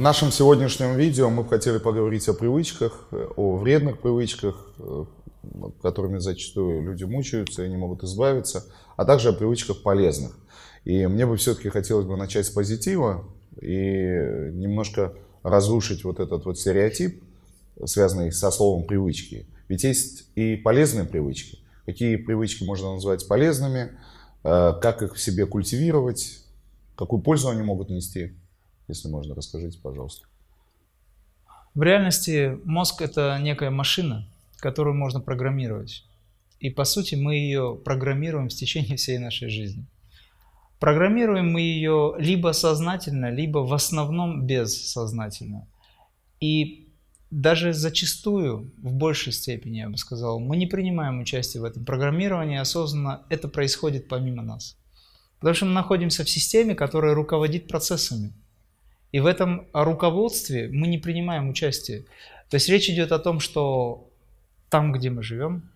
нашем сегодняшнем видео мы хотели поговорить о привычках, о вредных привычках, э, которыми зачастую люди мучаются и не могут избавиться, а также о привычках полезных. И мне бы все-таки хотелось бы начать с позитива и немножко разрушить вот этот вот стереотип, связанный со словом привычки. Ведь есть и полезные привычки. Какие привычки можно назвать полезными, э, как их в себе культивировать, какую пользу они могут нести. Если можно, расскажите, пожалуйста. В реальности мозг – это некая машина, которую можно программировать. И по сути мы ее программируем в течение всей нашей жизни. Программируем мы ее либо сознательно, либо в основном бессознательно. И даже зачастую, в большей степени, я бы сказал, мы не принимаем участие в этом программировании осознанно, это происходит помимо нас. Потому что мы находимся в системе, которая руководит процессами. И в этом руководстве мы не принимаем участие. То есть речь идет о том, что там, где мы живем,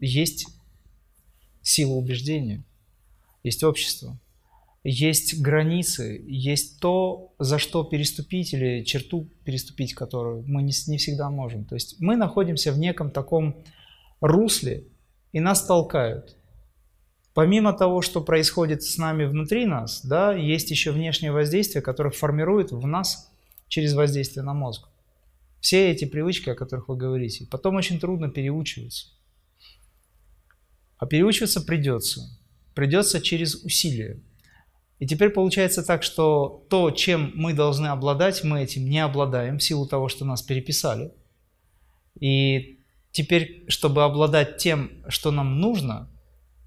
есть сила убеждения, есть общество, есть границы, есть то, за что переступить или черту переступить, которую мы не, не всегда можем. То есть мы находимся в неком таком русле, и нас толкают. Помимо того, что происходит с нами внутри нас, да, есть еще внешнее воздействие, которое формирует в нас через воздействие на мозг. Все эти привычки, о которых вы говорите, потом очень трудно переучиваться. А переучиваться придется. Придется через усилия. И теперь получается так, что то, чем мы должны обладать, мы этим не обладаем в силу того, что нас переписали. И теперь, чтобы обладать тем, что нам нужно,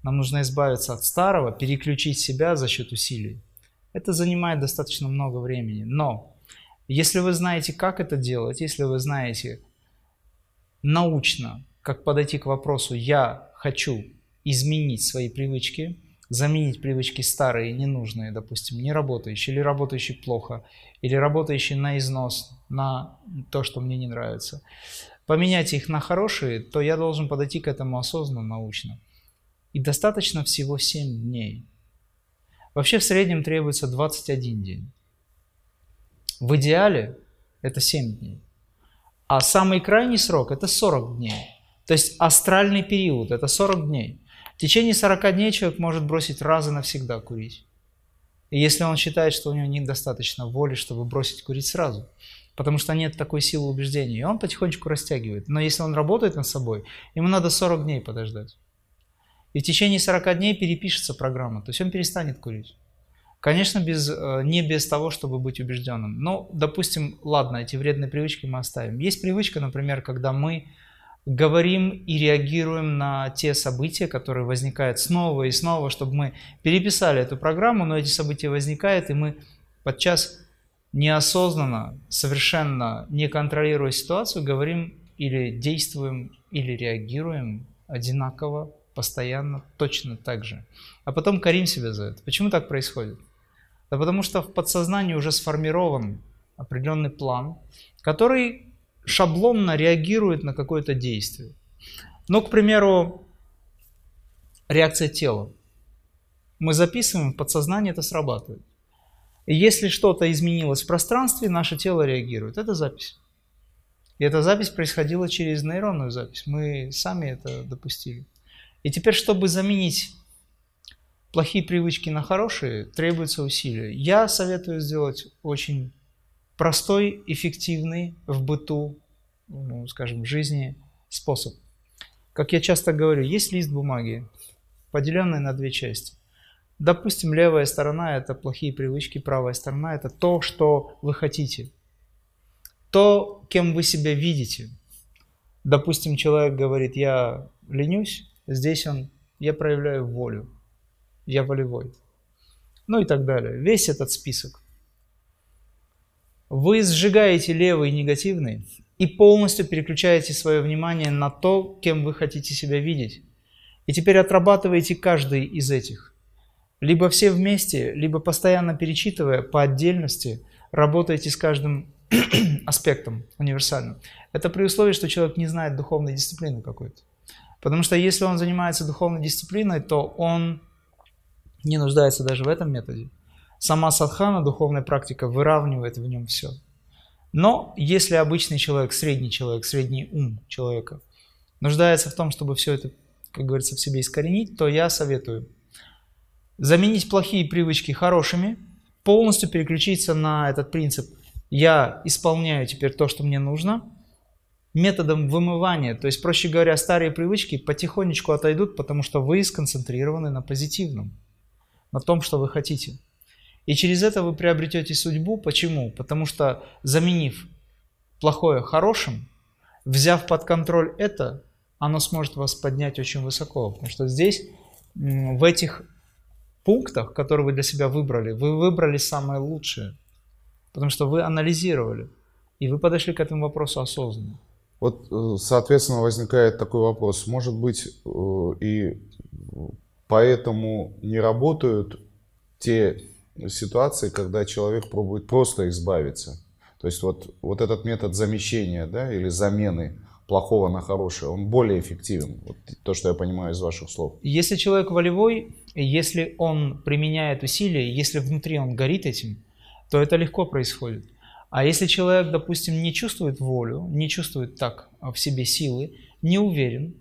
нам нужно избавиться от старого, переключить себя за счет усилий. Это занимает достаточно много времени. Но если вы знаете, как это делать, если вы знаете научно, как подойти к вопросу «я хочу изменить свои привычки», заменить привычки старые, ненужные, допустим, не работающие, или работающие плохо, или работающие на износ, на то, что мне не нравится, поменять их на хорошие, то я должен подойти к этому осознанно, научно. И достаточно всего 7 дней. Вообще в среднем требуется 21 день. В идеале это 7 дней. А самый крайний срок это 40 дней. То есть астральный период это 40 дней. В течение 40 дней человек может бросить раз и навсегда курить. И если он считает, что у него недостаточно воли, чтобы бросить курить сразу, потому что нет такой силы убеждения, и он потихонечку растягивает. Но если он работает над собой, ему надо 40 дней подождать. И в течение 40 дней перепишется программа, то есть он перестанет курить. Конечно, без, э, не без того, чтобы быть убежденным. Но, допустим, ладно, эти вредные привычки мы оставим. Есть привычка, например, когда мы говорим и реагируем на те события, которые возникают снова и снова, чтобы мы переписали эту программу, но эти события возникают, и мы подчас неосознанно, совершенно не контролируя ситуацию, говорим или действуем, или реагируем одинаково постоянно точно так же. А потом корим себя за это. Почему так происходит? Да потому что в подсознании уже сформирован определенный план, который шаблонно реагирует на какое-то действие. Ну, к примеру, реакция тела. Мы записываем, в подсознании это срабатывает. И если что-то изменилось в пространстве, наше тело реагирует. Это запись. И эта запись происходила через нейронную запись. Мы сами это допустили. И теперь, чтобы заменить плохие привычки на хорошие, требуется усилия. Я советую сделать очень простой, эффективный в быту, ну, скажем, в жизни способ. Как я часто говорю, есть лист бумаги, поделенный на две части. Допустим, левая сторона – это плохие привычки, правая сторона – это то, что вы хотите. То, кем вы себя видите. Допустим, человек говорит, я ленюсь, Здесь он, я проявляю волю, я волевой. Ну и так далее. Весь этот список. Вы сжигаете левый негативный и полностью переключаете свое внимание на то, кем вы хотите себя видеть. И теперь отрабатываете каждый из этих. Либо все вместе, либо постоянно перечитывая по отдельности, работаете с каждым аспектом универсально. Это при условии, что человек не знает духовной дисциплины какой-то. Потому что если он занимается духовной дисциплиной, то он не нуждается даже в этом методе. Сама садхана, духовная практика, выравнивает в нем все. Но если обычный человек, средний человек, средний ум человека нуждается в том, чтобы все это, как говорится, в себе искоренить, то я советую заменить плохие привычки хорошими, полностью переключиться на этот принцип «я исполняю теперь то, что мне нужно», методом вымывания. То есть, проще говоря, старые привычки потихонечку отойдут, потому что вы сконцентрированы на позитивном, на том, что вы хотите. И через это вы приобретете судьбу. Почему? Потому что заменив плохое хорошим, взяв под контроль это, оно сможет вас поднять очень высоко. Потому что здесь, в этих пунктах, которые вы для себя выбрали, вы выбрали самое лучшее. Потому что вы анализировали. И вы подошли к этому вопросу осознанно. Вот, э, соответственно, возникает такой вопрос. Может быть, э, и поэтому не работают те ситуации, когда человек пробует просто избавиться. То есть вот, вот этот метод замещения да, или замены плохого на хорошее, он более эффективен. Вот то, что я понимаю из ваших слов. Если человек волевой, если он применяет усилия, если внутри он горит этим, то это легко происходит. А если человек, допустим, не чувствует волю, не чувствует так в себе силы, не уверен,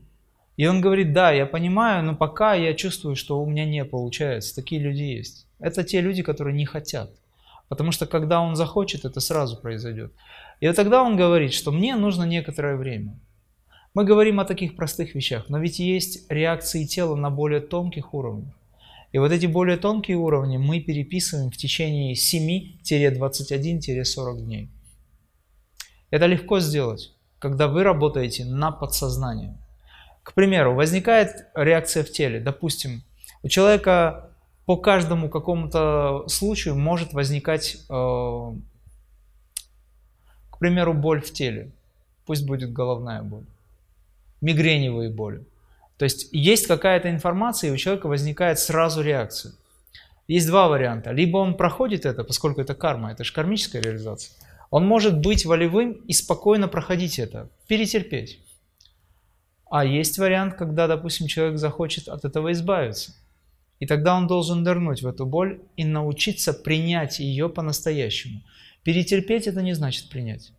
и он говорит, да, я понимаю, но пока я чувствую, что у меня не получается. Такие люди есть. Это те люди, которые не хотят. Потому что когда он захочет, это сразу произойдет. И вот тогда он говорит, что мне нужно некоторое время. Мы говорим о таких простых вещах, но ведь есть реакции тела на более тонких уровнях. И вот эти более тонкие уровни мы переписываем в течение 7-21-40 дней. Это легко сделать, когда вы работаете на подсознание. К примеру, возникает реакция в теле. Допустим, у человека по каждому какому-то случаю может возникать, э, к примеру, боль в теле. Пусть будет головная боль, мигреневые боли. То есть есть какая-то информация, и у человека возникает сразу реакция. Есть два варианта. Либо он проходит это, поскольку это карма, это же кармическая реализация. Он может быть волевым и спокойно проходить это, перетерпеть. А есть вариант, когда, допустим, человек захочет от этого избавиться. И тогда он должен нырнуть в эту боль и научиться принять ее по-настоящему. Перетерпеть это не значит принять.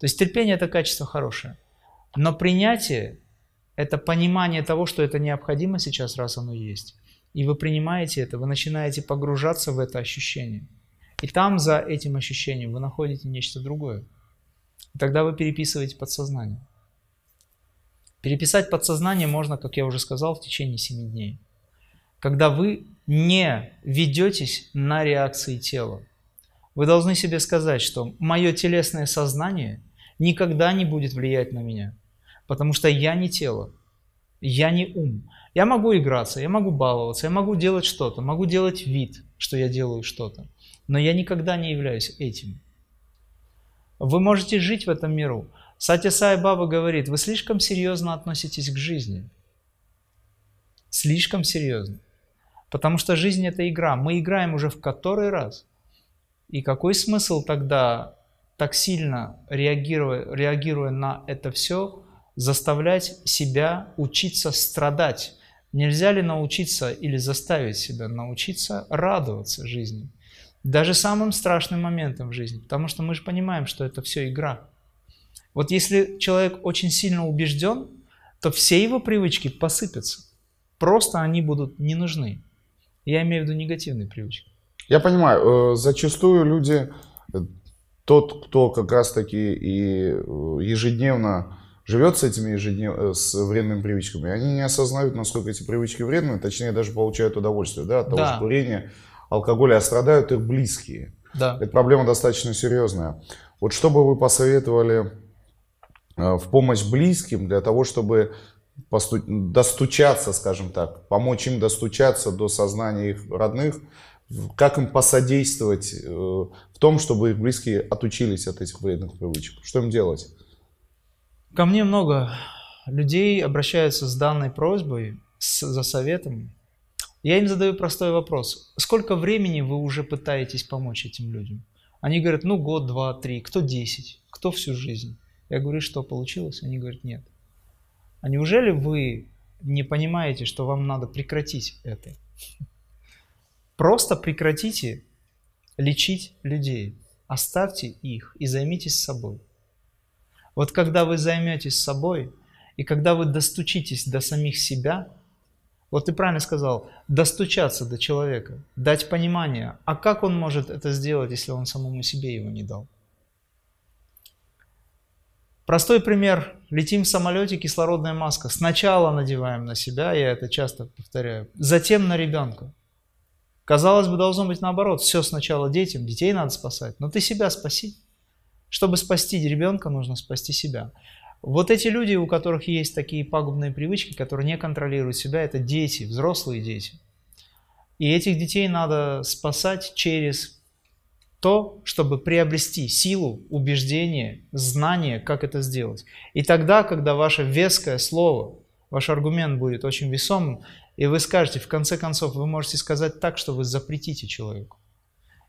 То есть терпение это качество хорошее. Но принятие это понимание того, что это необходимо сейчас, раз оно есть. И вы принимаете это, вы начинаете погружаться в это ощущение. И там за этим ощущением вы находите нечто другое. И тогда вы переписываете подсознание. Переписать подсознание можно, как я уже сказал, в течение 7 дней. Когда вы не ведетесь на реакции тела. Вы должны себе сказать, что мое телесное сознание никогда не будет влиять на меня. Потому что я не тело, я не ум. Я могу играться, я могу баловаться, я могу делать что-то, могу делать вид, что я делаю что-то. Но я никогда не являюсь этим. Вы можете жить в этом миру. Сатя Сай Баба говорит, вы слишком серьезно относитесь к жизни. Слишком серьезно. Потому что жизнь это игра. Мы играем уже в который раз. И какой смысл тогда так сильно реагируя, реагируя на это все, заставлять себя учиться страдать. Нельзя ли научиться или заставить себя научиться радоваться жизни? Даже самым страшным моментом в жизни. Потому что мы же понимаем, что это все игра. Вот если человек очень сильно убежден, то все его привычки посыпятся. Просто они будут не нужны. Я имею в виду негативные привычки. Я понимаю, э, зачастую люди, э, тот, кто как раз таки и э, ежедневно живет с этими ежеднев... Э, с вредными привычками, они не осознают, насколько эти привычки вредны, точнее даже получают удовольствие да, от того да. же курения, алкоголя, а страдают их близкие. Да. Эта проблема достаточно серьезная. Вот что бы вы посоветовали э, в помощь близким для того, чтобы посту... достучаться, скажем так, помочь им достучаться до сознания их родных, как им посодействовать э, в том, чтобы их близкие отучились от этих вредных привычек? Что им делать? Ко мне много людей обращаются с данной просьбой, с, за советом. Я им задаю простой вопрос. Сколько времени вы уже пытаетесь помочь этим людям? Они говорят, ну год, два, три, кто десять, кто всю жизнь. Я говорю, что получилось? Они говорят, нет. А неужели вы не понимаете, что вам надо прекратить это? Просто прекратите лечить людей. оставьте их и займитесь собой. Вот когда вы займетесь собой, и когда вы достучитесь до самих себя, вот ты правильно сказал, достучаться до человека, дать понимание, а как он может это сделать, если он самому себе его не дал? Простой пример. Летим в самолете, кислородная маска. Сначала надеваем на себя, я это часто повторяю, затем на ребенка. Казалось бы, должно быть наоборот. Все сначала детям, детей надо спасать. Но ты себя спаси. Чтобы спасти ребенка, нужно спасти себя. Вот эти люди, у которых есть такие пагубные привычки, которые не контролируют себя, это дети, взрослые дети. И этих детей надо спасать через то, чтобы приобрести силу, убеждение, знание, как это сделать. И тогда, когда ваше веское слово, ваш аргумент будет очень весомым, и вы скажете, в конце концов, вы можете сказать так, что вы запретите человеку.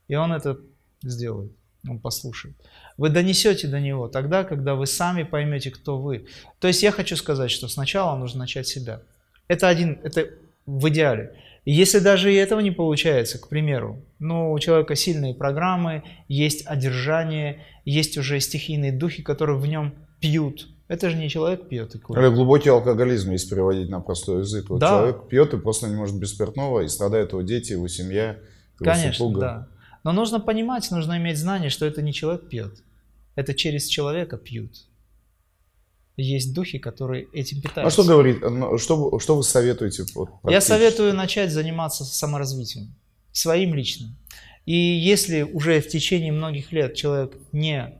И он это сделает, он послушает. Вы донесете до него тогда, когда вы сами поймете, кто вы. То есть я хочу сказать, что сначала нужно начать себя. Это один, это в идеале. Если даже и этого не получается, к примеру, ну, у человека сильные программы, есть одержание, есть уже стихийные духи, которые в нем пьют. Это же не человек пьет и курит. Или глубокий алкоголизм, если переводить на простой язык. Вот да. Человек пьет и просто не может без спиртного, и страдают его дети, его семья, его Конечно, супруга. да. Но нужно понимать, нужно иметь знание, что это не человек пьет. Это через человека пьют. Есть духи, которые этим питаются. А что говорит, что, что вы советуете? Вот, Я советую начать заниматься саморазвитием, своим личным. И если уже в течение многих лет человек не,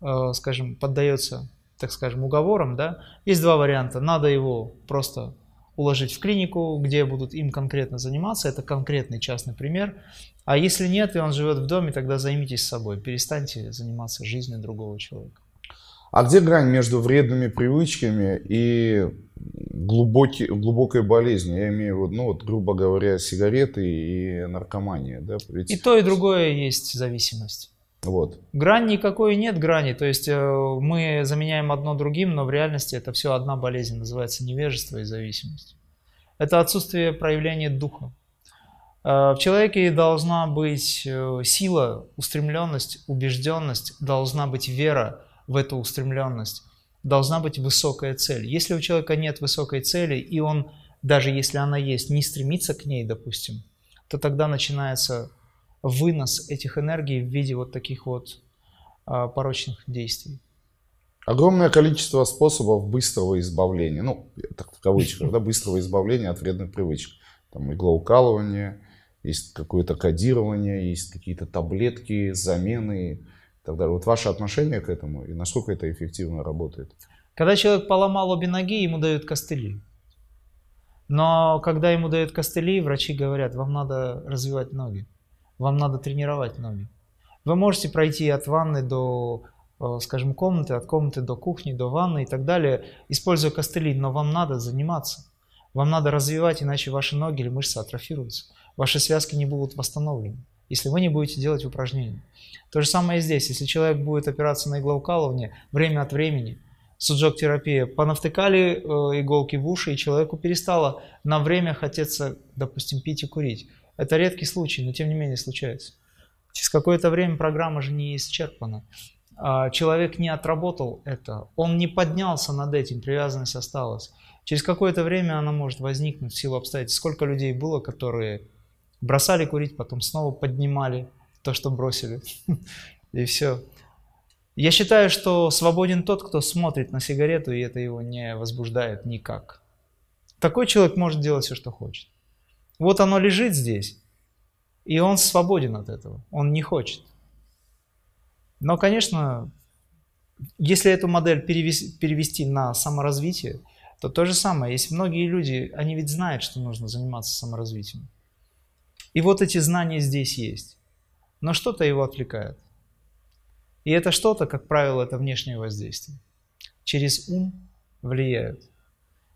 э, скажем, поддается, так скажем, уговорам, да, есть два варианта. Надо его просто уложить в клинику, где будут им конкретно заниматься. Это конкретный частный пример. А если нет, и он живет в доме, тогда займитесь собой. Перестаньте заниматься жизнью другого человека. А где грань между вредными привычками и глубокий, глубокой болезнью? Я имею в виду, ну, вот, грубо говоря, сигареты и наркомания. Да? Ведь... И то, и другое есть зависимость. Вот. Грань никакой нет грани, то есть э, мы заменяем одно другим, но в реальности это все одна болезнь, называется невежество и зависимость. Это отсутствие проявления духа. Э, в человеке должна быть э, сила, устремленность, убежденность, должна быть вера в эту устремленность, должна быть высокая цель. Если у человека нет высокой цели, и он, даже если она есть, не стремится к ней, допустим, то тогда начинается вынос этих энергий в виде вот таких вот а, порочных действий. Огромное количество способов быстрого избавления, ну, так в кавычках, да, быстрого избавления от вредных привычек. Там иглоукалывание, есть какое-то кодирование, есть какие-то таблетки, замены и так далее. Вот ваше отношение к этому и насколько это эффективно работает? Когда человек поломал обе ноги, ему дают костыли. Но когда ему дают костыли, врачи говорят, вам надо развивать ноги. Вам надо тренировать ноги. Вы можете пройти от ванны до, э, скажем, комнаты, от комнаты до кухни, до ванны и так далее, используя костыли, но вам надо заниматься. Вам надо развивать, иначе ваши ноги или мышцы атрофируются. Ваши связки не будут восстановлены, если вы не будете делать упражнения. То же самое и здесь. Если человек будет опираться на иглоукалывание время от времени, суджок-терапия, понавтыкали э, иголки в уши, и человеку перестало на время хотеться, допустим, пить и курить. Это редкий случай, но тем не менее случается. Через какое-то время программа же не исчерпана. А человек не отработал это, он не поднялся над этим, привязанность осталась. Через какое-то время она может возникнуть в силу обстоятельств. Сколько людей было, которые бросали курить, потом снова поднимали то, что бросили. И все. Я считаю, что свободен тот, кто смотрит на сигарету, и это его не возбуждает никак. Такой человек может делать все, что хочет. Вот оно лежит здесь, и он свободен от этого, он не хочет. Но, конечно, если эту модель перевести, перевести на саморазвитие, то то же самое. Есть многие люди, они ведь знают, что нужно заниматься саморазвитием. И вот эти знания здесь есть. Но что-то его отвлекает. И это что-то, как правило, это внешнее воздействие. Через ум влияют,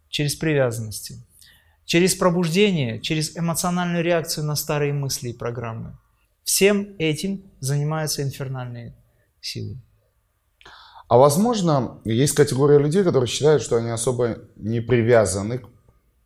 через привязанности, через пробуждение, через эмоциональную реакцию на старые мысли и программы. Всем этим занимаются инфернальные силы. А возможно, есть категория людей, которые считают, что они особо не привязаны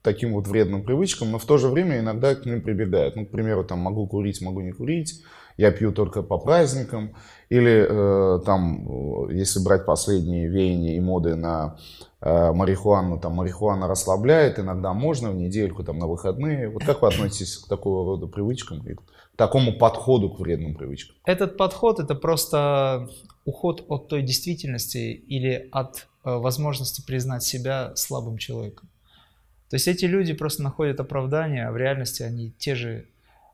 таким вот вредным привычкам, но в то же время иногда к ним прибегают. Ну, к примеру, там могу курить, могу не курить, я пью только по праздникам, или э, там, э, если брать последние веяния и моды на э, марихуану, там марихуана расслабляет, иногда можно в недельку, там на выходные. Вот как вы относитесь к такого рода привычкам к такому подходу к вредным привычкам? Этот подход это просто уход от той действительности или от э, возможности признать себя слабым человеком. То есть эти люди просто находят оправдание, а в реальности они те же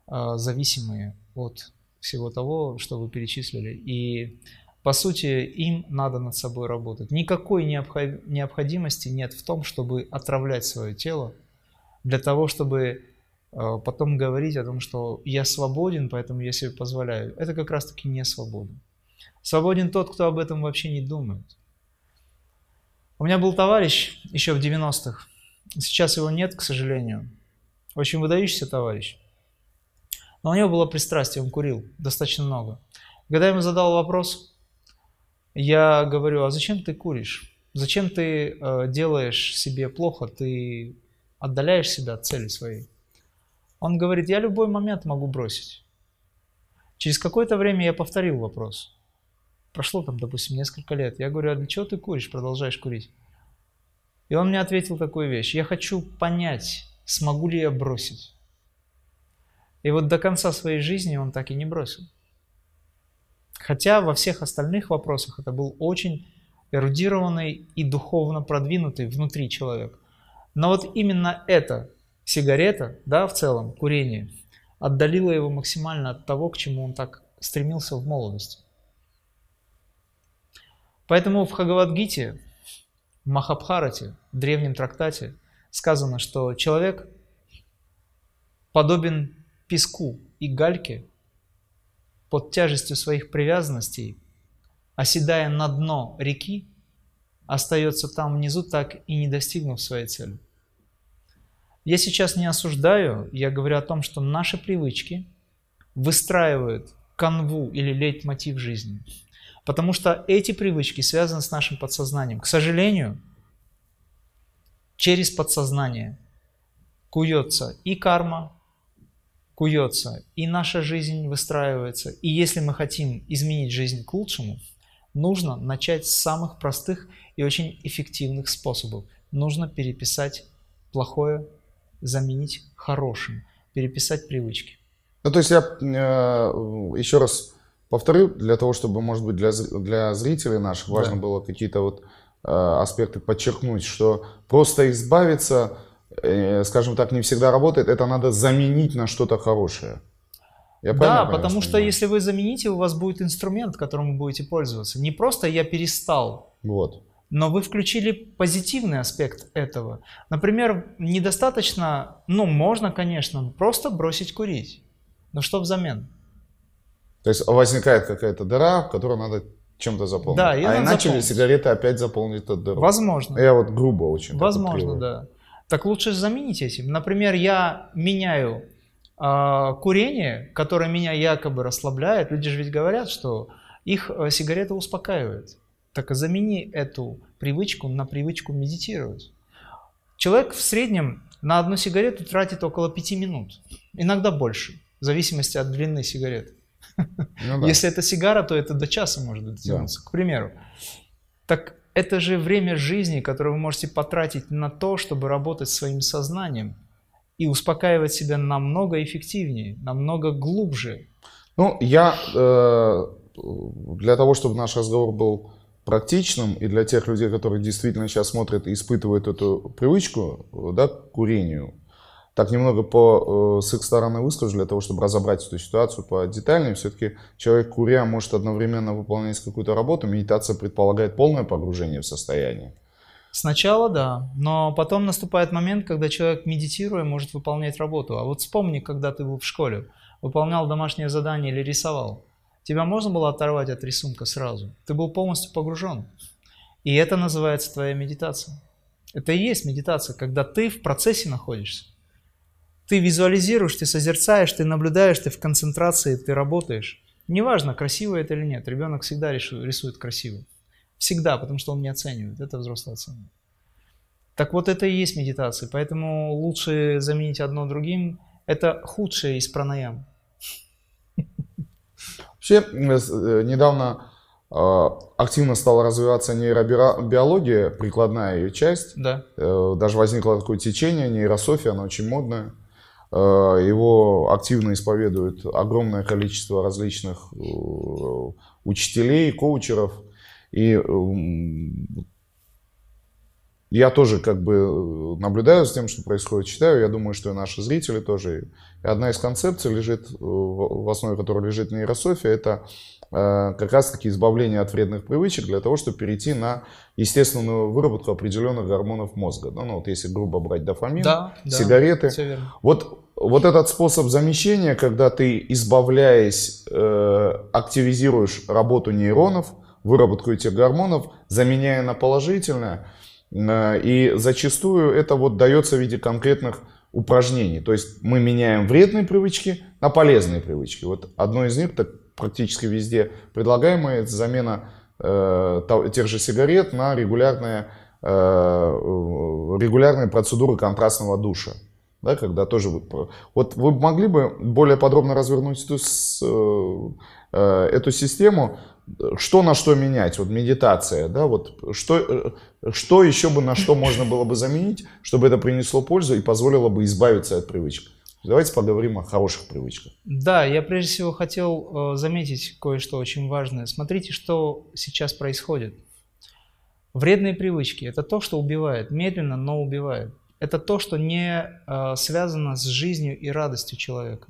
э, зависимые от всего того, что вы перечислили. И по сути им надо над собой работать. Никакой необходимости нет в том, чтобы отравлять свое тело для того, чтобы э, потом говорить о том, что я свободен, поэтому я себе позволяю. Это как раз-таки не свобода. Свободен тот, кто об этом вообще не думает. У меня был товарищ еще в 90-х, Сейчас его нет, к сожалению. Очень выдающийся товарищ. Но у него было пристрастие, он курил достаточно много. Когда я ему задал вопрос, я говорю, а зачем ты куришь? Зачем ты э, делаешь себе плохо? Ты отдаляешь себя от цели своей. Он говорит, я любой момент могу бросить. Через какое-то время я повторил вопрос. Прошло там, допустим, несколько лет. Я говорю, а для чего ты куришь, продолжаешь курить? И он мне ответил такую вещь. Я хочу понять, смогу ли я бросить. И вот до конца своей жизни он так и не бросил. Хотя во всех остальных вопросах это был очень эрудированный и духовно продвинутый внутри человек. Но вот именно эта сигарета, да, в целом, курение, отдалило его максимально от того, к чему он так стремился в молодости. Поэтому в Хагавадгите Махабхарате, в древнем трактате, сказано, что человек подобен песку и гальке под тяжестью своих привязанностей, оседая на дно реки, остается там внизу, так и не достигнув своей цели. Я сейчас не осуждаю, я говорю о том, что наши привычки выстраивают канву или лейтмотив жизни – Потому что эти привычки связаны с нашим подсознанием. К сожалению, через подсознание куется и карма, куется, и наша жизнь выстраивается. И если мы хотим изменить жизнь к лучшему, нужно начать с самых простых и очень эффективных способов. Нужно переписать плохое, заменить хорошим, переписать привычки. Ну, то есть я э, еще раз Повторю, для того, чтобы, может быть, для, для зрителей наших важно да. было какие-то вот э, аспекты подчеркнуть, что просто избавиться, э, скажем так, не всегда работает, это надо заменить на что-то хорошее. Я да, потому что если вы замените, у вас будет инструмент, которым вы будете пользоваться. Не просто я перестал. Вот. Но вы включили позитивный аспект этого. Например, недостаточно, ну, можно, конечно, просто бросить курить. Но что взамен? То есть возникает какая-то дыра, в которую надо чем-то заполнить. Да, а иначе заполнить. сигареты опять заполнит эту дыру. Возможно. Я вот грубо очень. Возможно, да. Так лучше заменить этим. Например, я меняю э, курение, которое меня якобы расслабляет. Люди же ведь говорят, что их э, сигарета успокаивает. Так замени эту привычку на привычку медитировать. Человек в среднем на одну сигарету тратит около пяти минут, иногда больше, в зависимости от длины сигареты. Ну, да. Если это сигара, то это до часа может дотянуться, да. к примеру. Так это же время жизни, которое вы можете потратить на то, чтобы работать своим сознанием и успокаивать себя намного эффективнее, намного глубже. Ну, я э, для того, чтобы наш разговор был практичным, и для тех людей, которые действительно сейчас смотрят и испытывают эту привычку да, к курению, так немного по, э, с их стороны выскажу, для того, чтобы разобрать эту ситуацию по детальнее. Все-таки человек, куря, может одновременно выполнять какую-то работу. Медитация предполагает полное погружение в состояние. Сначала да, но потом наступает момент, когда человек, медитируя, может выполнять работу. А вот вспомни, когда ты был в школе, выполнял домашнее задание или рисовал. Тебя можно было оторвать от рисунка сразу. Ты был полностью погружен. И это называется твоя медитация. Это и есть медитация, когда ты в процессе находишься. Ты визуализируешь, ты созерцаешь, ты наблюдаешь, ты в концентрации, ты работаешь. Неважно, красиво это или нет, ребенок всегда рисует красиво. Всегда, потому что он не оценивает, это взрослый оценивает. Так вот это и есть медитация. Поэтому лучше заменить одно другим. Это худшее из пранаям. Вообще, э, недавно а, активно стала развиваться нейробиология, прикладная ее часть. Да. Э, даже возникло такое течение, нейрософия, она очень модная. Э, его активно исповедует огромное количество различных э, учителей, коучеров. И я тоже как бы наблюдаю за тем, что происходит, читаю. Я думаю, что и наши зрители тоже. И одна из концепций лежит, в основе которой лежит нейрософия, это Э, как раз-таки избавление от вредных привычек для того, чтобы перейти на естественную выработку определенных гормонов мозга. Ну, ну вот если грубо брать дофамин, да, сигареты. Да, вот, вот этот способ замещения, когда ты, избавляясь, э, активизируешь работу нейронов, выработку этих гормонов, заменяя на положительное, э, и зачастую это вот дается в виде конкретных упражнений. То есть мы меняем вредные привычки на полезные привычки. Вот одно из них так практически везде предлагаемая это замена э, тех же сигарет на регулярные, э, регулярные процедуры контрастного душа. Да, когда тоже вот вы могли бы более подробно развернуть эту, э, э, эту систему, что на что менять, вот медитация, да, вот что, э, что еще бы на что можно было бы заменить, чтобы это принесло пользу и позволило бы избавиться от привычек. Давайте поговорим о хороших привычках. Да, я прежде всего хотел э, заметить кое-что очень важное. Смотрите, что сейчас происходит. Вредные привычки – это то, что убивает, медленно, но убивает. Это то, что не э, связано с жизнью и радостью человека.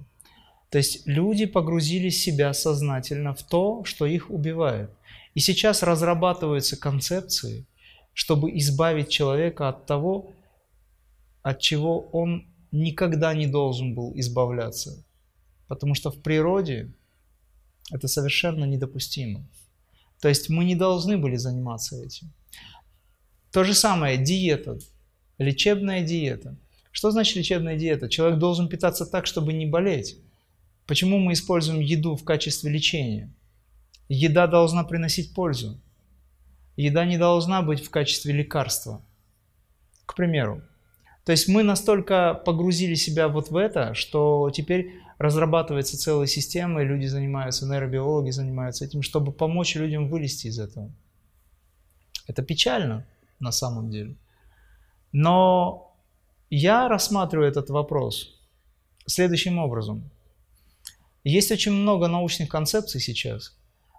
То есть люди погрузили себя сознательно в то, что их убивает. И сейчас разрабатываются концепции, чтобы избавить человека от того, от чего он никогда не должен был избавляться, потому что в природе это совершенно недопустимо. То есть мы не должны были заниматься этим. То же самое диета, лечебная диета. Что значит лечебная диета? Человек должен питаться так, чтобы не болеть. Почему мы используем еду в качестве лечения? Еда должна приносить пользу. Еда не должна быть в качестве лекарства. К примеру, то есть мы настолько погрузили себя вот в это, что теперь разрабатывается целая система, и люди занимаются, нейробиологи занимаются этим, чтобы помочь людям вылезти из этого. Это печально на самом деле. Но я рассматриваю этот вопрос следующим образом. Есть очень много научных концепций сейчас,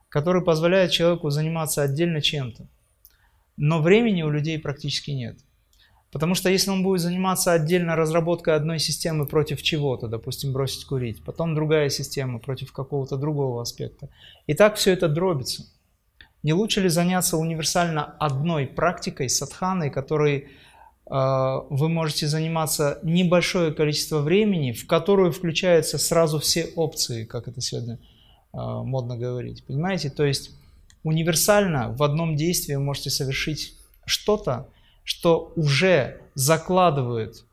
которые позволяют человеку заниматься отдельно чем-то. Но времени у людей практически нет. Потому что если он будет заниматься отдельно разработкой одной системы против чего-то, допустим, бросить курить, потом другая система против какого-то другого аспекта, и так все это дробится. Не лучше ли заняться универсально одной практикой, садханой, которой э, вы можете заниматься небольшое количество времени, в которую включаются сразу все опции, как это сегодня э, модно говорить. Понимаете? То есть универсально в одном действии вы можете совершить что-то, что уже закладывает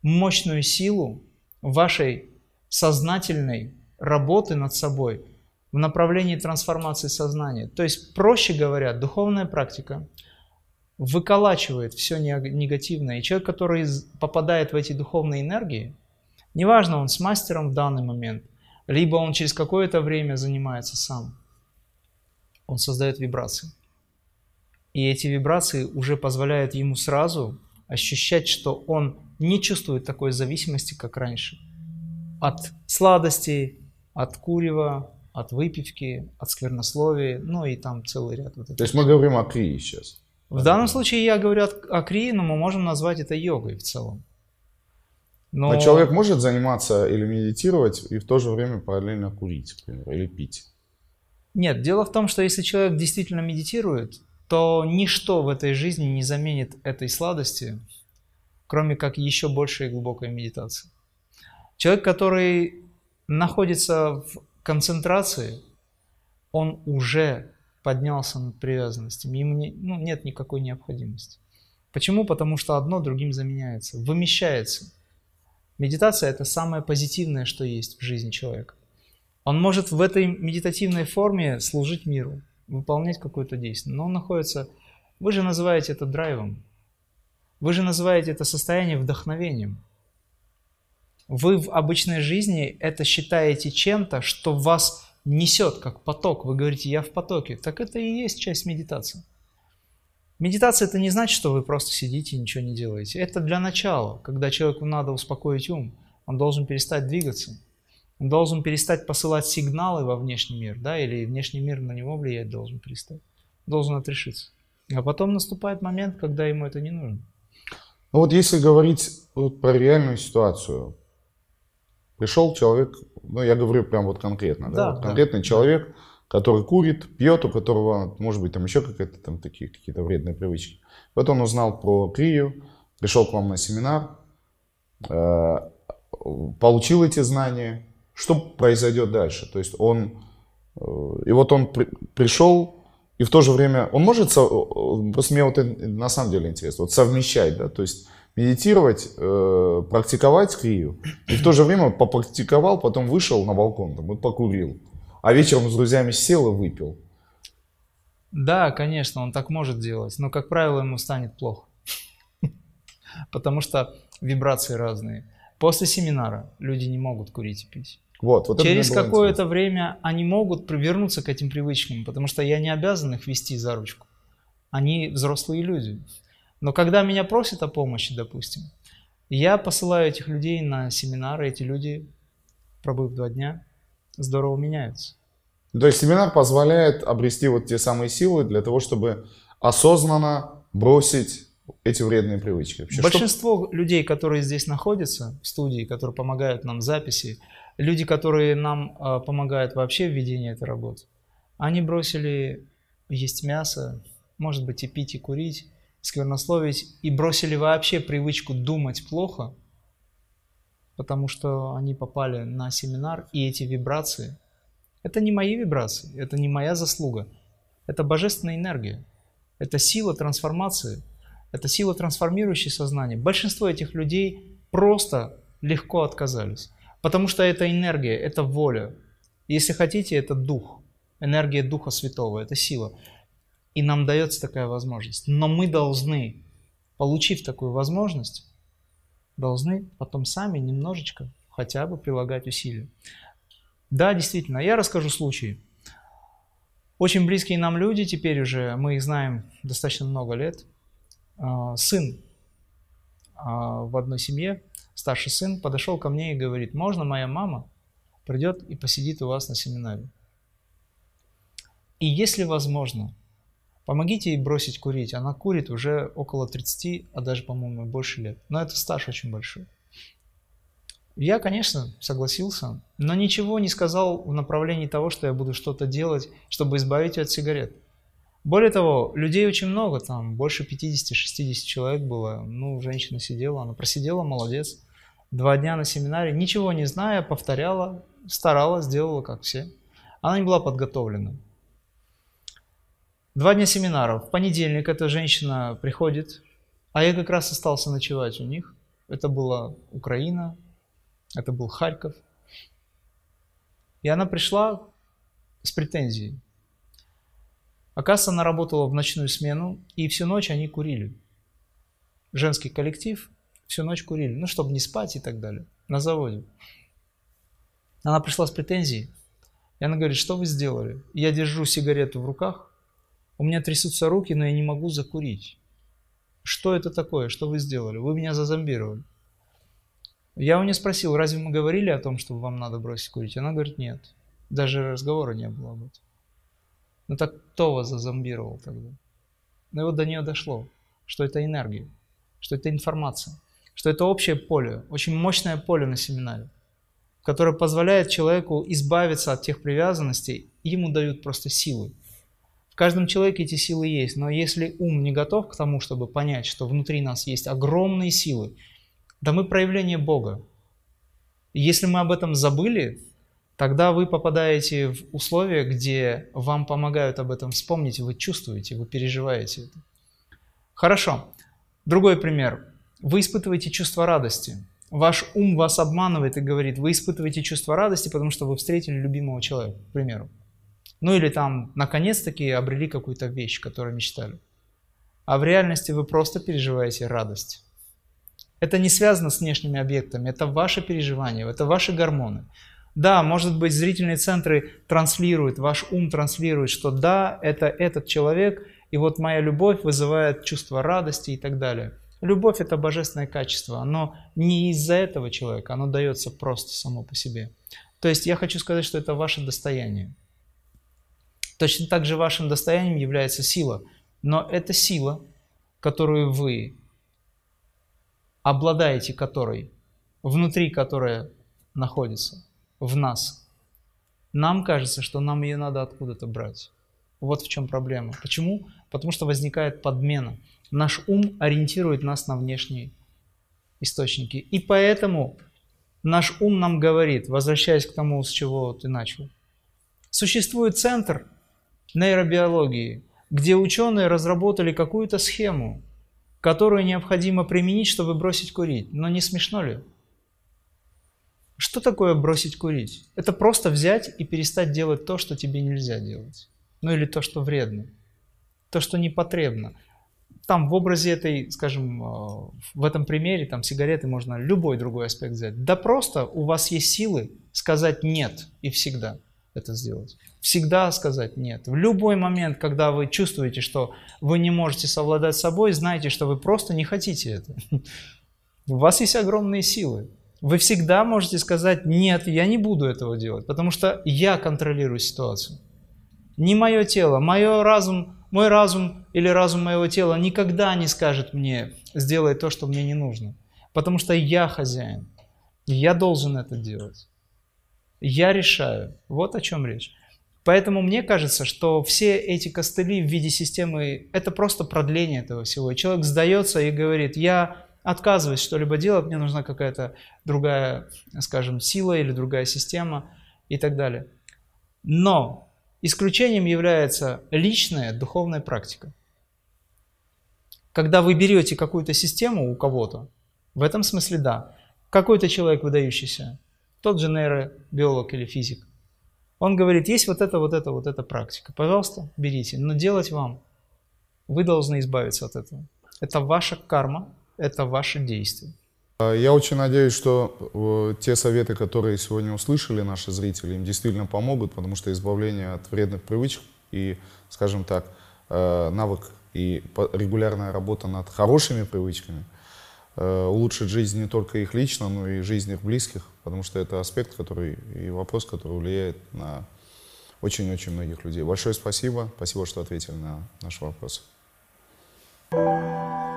мощную силу вашей сознательной работы над собой в направлении трансформации сознания. То есть, проще говоря, духовная практика выколачивает все негативное. И человек, который попадает в эти духовные энергии, неважно, он с мастером в данный момент, либо он через какое-то время занимается сам, он создает вибрации. И эти вибрации уже позволяют ему сразу ощущать, что он не чувствует такой зависимости, как раньше. От сладостей, от курева, от выпивки, от сквернословия, ну и там целый ряд. Вот То есть мы говорим о крии сейчас? В данном случае я говорю о крии, но мы можем назвать это йогой в целом. Но... но человек может заниматься или медитировать и в то же время параллельно курить, например, или пить? Нет, дело в том, что если человек действительно медитирует, то ничто в этой жизни не заменит этой сладости, кроме как еще большей глубокой медитации. Человек, который находится в концентрации, он уже поднялся над привязанностями, ему не, ну, нет никакой необходимости. Почему? Потому что одно другим заменяется, вымещается. Медитация – это самое позитивное, что есть в жизни человека. Он может в этой медитативной форме служить миру выполнять какое-то действие. Но он находится, вы же называете это драйвом. Вы же называете это состояние вдохновением. Вы в обычной жизни это считаете чем-то, что вас несет как поток. Вы говорите, я в потоке. Так это и есть часть медитации. Медитация это не значит, что вы просто сидите и ничего не делаете. Это для начала, когда человеку надо успокоить ум. Он должен перестать двигаться. Он должен перестать посылать сигналы во внешний мир, да, или внешний мир на него влиять должен перестать. Должен отрешиться. А потом наступает момент, когда ему это не нужно. Ну вот если говорить вот про реальную ситуацию, пришел человек, ну я говорю прям вот конкретно, да, Да, вот да. конкретный человек, который курит, пьет, у которого, может быть, там еще какие-то там такие какие-то вредные привычки. Вот он узнал про крию, пришел к вам на семинар, э, получил эти знания. Что произойдет дальше? То есть он, э, и вот он при- пришел, и в то же время, он может, э, просто мне вот на самом деле интересно, вот совмещать, да, то есть медитировать, э, практиковать крию, и в то же время попрактиковал, потом вышел на балкон там, и покурил, а вечером с друзьями сел и выпил. Да, конечно, он так может делать, но, как правило, ему станет плохо. Потому что вибрации разные. После семинара люди не могут курить и пить. Вот, вот Через какое-то время они могут вернуться к этим привычкам, потому что я не обязан их вести за ручку. Они взрослые люди. Но когда меня просят о помощи, допустим, я посылаю этих людей на семинары, эти люди, пробыв два дня, здорово меняются. То есть семинар позволяет обрести вот те самые силы для того, чтобы осознанно бросить эти вредные привычки. Вообще, что- Большинство людей, которые здесь находятся в студии, которые помогают нам в записи, люди, которые нам э, помогают вообще в ведении этой работы, они бросили есть мясо, может быть и пить, и курить, сквернословить, и бросили вообще привычку думать плохо, потому что они попали на семинар, и эти вибрации, это не мои вибрации, это не моя заслуга, это божественная энергия, это сила трансформации, это сила, трансформирующая сознание. Большинство этих людей просто легко отказались. Потому что это энергия, это воля. Если хотите, это дух. Энергия Духа Святого, это сила. И нам дается такая возможность. Но мы должны, получив такую возможность, должны потом сами немножечко хотя бы прилагать усилия. Да, действительно, я расскажу случай. Очень близкие нам люди, теперь уже мы их знаем достаточно много лет. А, Сын а, в одной семье, старший сын, подошел ко мне и говорит, можно моя мама придет и посидит у вас на семинаре? И если возможно, помогите ей бросить курить. Она курит уже около 30, а даже, по-моему, больше лет. Но это стаж очень большой. Я, конечно, согласился, но ничего не сказал в направлении того, что я буду что-то делать, чтобы избавить ее от сигарет. Более того, людей очень много, там больше 50-60 человек было. Ну, женщина сидела, она просидела, молодец. Два дня на семинаре, ничего не зная, повторяла, старалась, делала как все. Она не была подготовлена. Два дня семинара. В понедельник эта женщина приходит, а я как раз остался ночевать у них. Это была Украина, это был Харьков. И она пришла с претензией. Оказывается, она работала в ночную смену, и всю ночь они курили. Женский коллектив всю ночь курили, ну, чтобы не спать и так далее, на заводе. Она пришла с претензией, и она говорит, что вы сделали? Я держу сигарету в руках, у меня трясутся руки, но я не могу закурить. Что это такое? Что вы сделали? Вы меня зазомбировали. Я у нее спросил, разве мы говорили о том, что вам надо бросить курить? Она говорит, нет. Даже разговора не было об этом. Ну так кто вас зазомбировал тогда? Ну и вот до нее дошло, что это энергия, что это информация, что это общее поле, очень мощное поле на семинаре, которое позволяет человеку избавиться от тех привязанностей, и ему дают просто силы. В каждом человеке эти силы есть, но если ум не готов к тому, чтобы понять, что внутри нас есть огромные силы, да мы проявление Бога. И если мы об этом забыли, тогда вы попадаете в условия, где вам помогают об этом вспомнить, вы чувствуете, вы переживаете это. Хорошо. Другой пример. Вы испытываете чувство радости. Ваш ум вас обманывает и говорит, вы испытываете чувство радости, потому что вы встретили любимого человека, к примеру. Ну или там, наконец-таки, обрели какую-то вещь, которую мечтали. а в реальности вы просто переживаете радость. Это не связано с внешними объектами, это ваши переживания, это ваши гормоны. Да, может быть, зрительные центры транслируют, ваш ум транслирует, что да, это этот человек, и вот моя любовь вызывает чувство радости и так далее. Любовь – это божественное качество, оно не из-за этого человека, оно дается просто само по себе. То есть я хочу сказать, что это ваше достояние. Точно так же вашим достоянием является сила, но это сила, которую вы обладаете которой, внутри которой находится в нас. Нам кажется, что нам ее надо откуда-то брать. Вот в чем проблема. Почему? Потому что возникает подмена. Наш ум ориентирует нас на внешние источники. И поэтому наш ум нам говорит, возвращаясь к тому, с чего ты начал. Существует центр нейробиологии, где ученые разработали какую-то схему, которую необходимо применить, чтобы бросить курить. Но не смешно ли? Что такое бросить курить? Это просто взять и перестать делать то, что тебе нельзя делать. Ну или то, что вредно. То, что непотребно. Там в образе этой, скажем, э, в этом примере, там сигареты можно любой другой аспект взять. Да просто у вас есть силы сказать «нет» и всегда это сделать. Всегда сказать «нет». В любой момент, когда вы чувствуете, что вы не можете совладать собой, знайте, что вы просто не хотите это. У вас есть огромные силы. Вы всегда можете сказать, нет, я не буду этого делать, потому что я контролирую ситуацию. Не мое тело, мое разум, мой разум или разум моего тела никогда не скажет мне, сделай то, что мне не нужно. Потому что я хозяин. Я должен это делать. Я решаю. Вот о чем речь. Поэтому мне кажется, что все эти костыли в виде системы – это просто продление этого всего. Человек сдается и говорит, я отказываюсь что-либо делать, мне нужна какая-то другая, скажем, сила или другая система и так далее. Но исключением является личная духовная практика. Когда вы берете какую-то систему у кого-то, в этом смысле да, какой-то человек выдающийся, тот же нейробиолог или физик, он говорит, есть вот это, вот это, вот эта практика. Пожалуйста, берите. Но делать вам. Вы должны избавиться от этого. Это ваша карма, это ваши действия. А, я очень надеюсь, что э, те советы, которые сегодня услышали наши зрители, им действительно помогут, потому что избавление от вредных привычек и, скажем так, э, навык и регулярная работа над хорошими привычками э, улучшит жизнь не только их лично, но и жизнь их близких, потому что это аспект, который и вопрос, который влияет на очень-очень многих людей. Большое спасибо. Спасибо, что ответили на наши вопросы. thank you